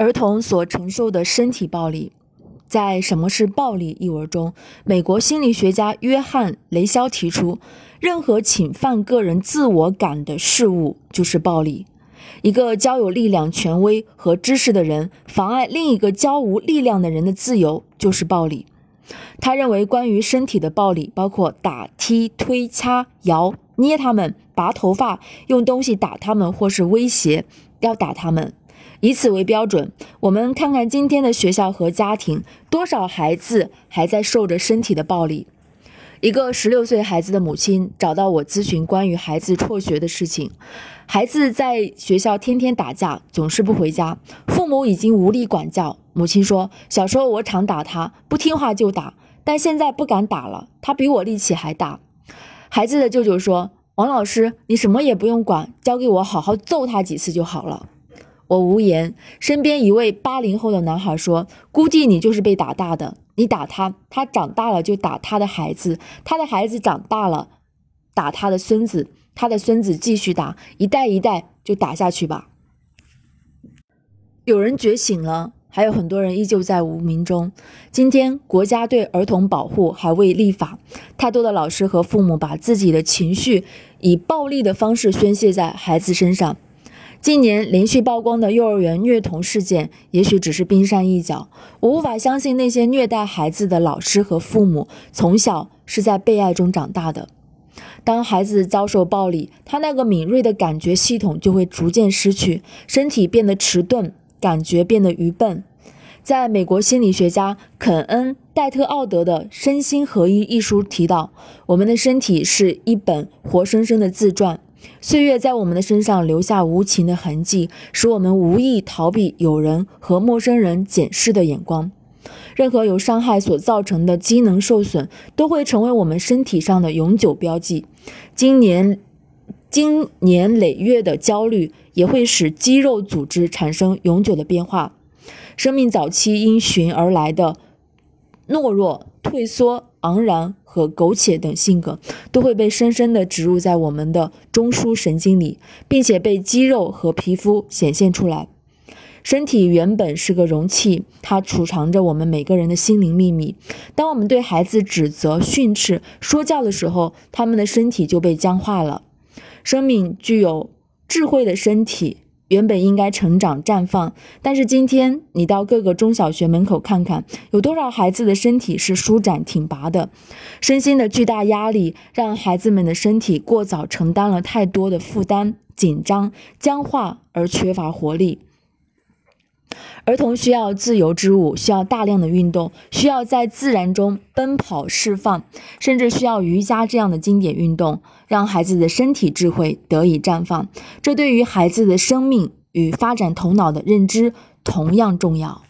儿童所承受的身体暴力，在《什么是暴力》一文中，美国心理学家约翰·雷肖提出，任何侵犯个人自我感的事物就是暴力。一个交有力量、权威和知识的人妨碍另一个交无力量的人的自由，就是暴力。他认为，关于身体的暴力，包括打、踢、推、掐、摇、捏他们、拔头发、用东西打他们，或是威胁要打他们。以此为标准，我们看看今天的学校和家庭，多少孩子还在受着身体的暴力。一个十六岁孩子的母亲找到我咨询关于孩子辍学的事情。孩子在学校天天打架，总是不回家，父母已经无力管教。母亲说：“小时候我常打他，不听话就打，但现在不敢打了，他比我力气还大。”孩子的舅舅说：“王老师，你什么也不用管，交给我好好揍他几次就好了。”我无言。身边一位八零后的男孩说：“估计你就是被打大的。你打他，他长大了就打他的孩子，他的孩子长大了打他的孙子，他的孙子继续打，一代一代就打下去吧。”有人觉醒了，还有很多人依旧在无名中。今天国家对儿童保护还未立法，太多的老师和父母把自己的情绪以暴力的方式宣泄在孩子身上。近年连续曝光的幼儿园虐童事件，也许只是冰山一角。我无法相信那些虐待孩子的老师和父母，从小是在被爱中长大的。当孩子遭受暴力，他那个敏锐的感觉系统就会逐渐失去，身体变得迟钝，感觉变得愚笨。在美国心理学家肯恩·戴特奥德的《身心合一》一书提到，我们的身体是一本活生生的自传。岁月在我们的身上留下无情的痕迹，使我们无意逃避友人和陌生人检视的眼光。任何由伤害所造成的机能受损，都会成为我们身体上的永久标记。今年、经年累月的焦虑，也会使肌肉组织产生永久的变化。生命早期因循而来的懦弱、退缩。昂然和苟且等性格都会被深深地植入在我们的中枢神经里，并且被肌肉和皮肤显现出来。身体原本是个容器，它储藏着我们每个人的心灵秘密。当我们对孩子指责、训斥、说教的时候，他们的身体就被僵化了。生命具有智慧的身体。原本应该成长绽放，但是今天你到各个中小学门口看看，有多少孩子的身体是舒展挺拔的？身心的巨大压力让孩子们的身体过早承担了太多的负担，紧张、僵化而缺乏活力。儿童需要自由之舞，需要大量的运动，需要在自然中奔跑释放，甚至需要瑜伽这样的经典运动，让孩子的身体智慧得以绽放。这对于孩子的生命与发展头脑的认知同样重要。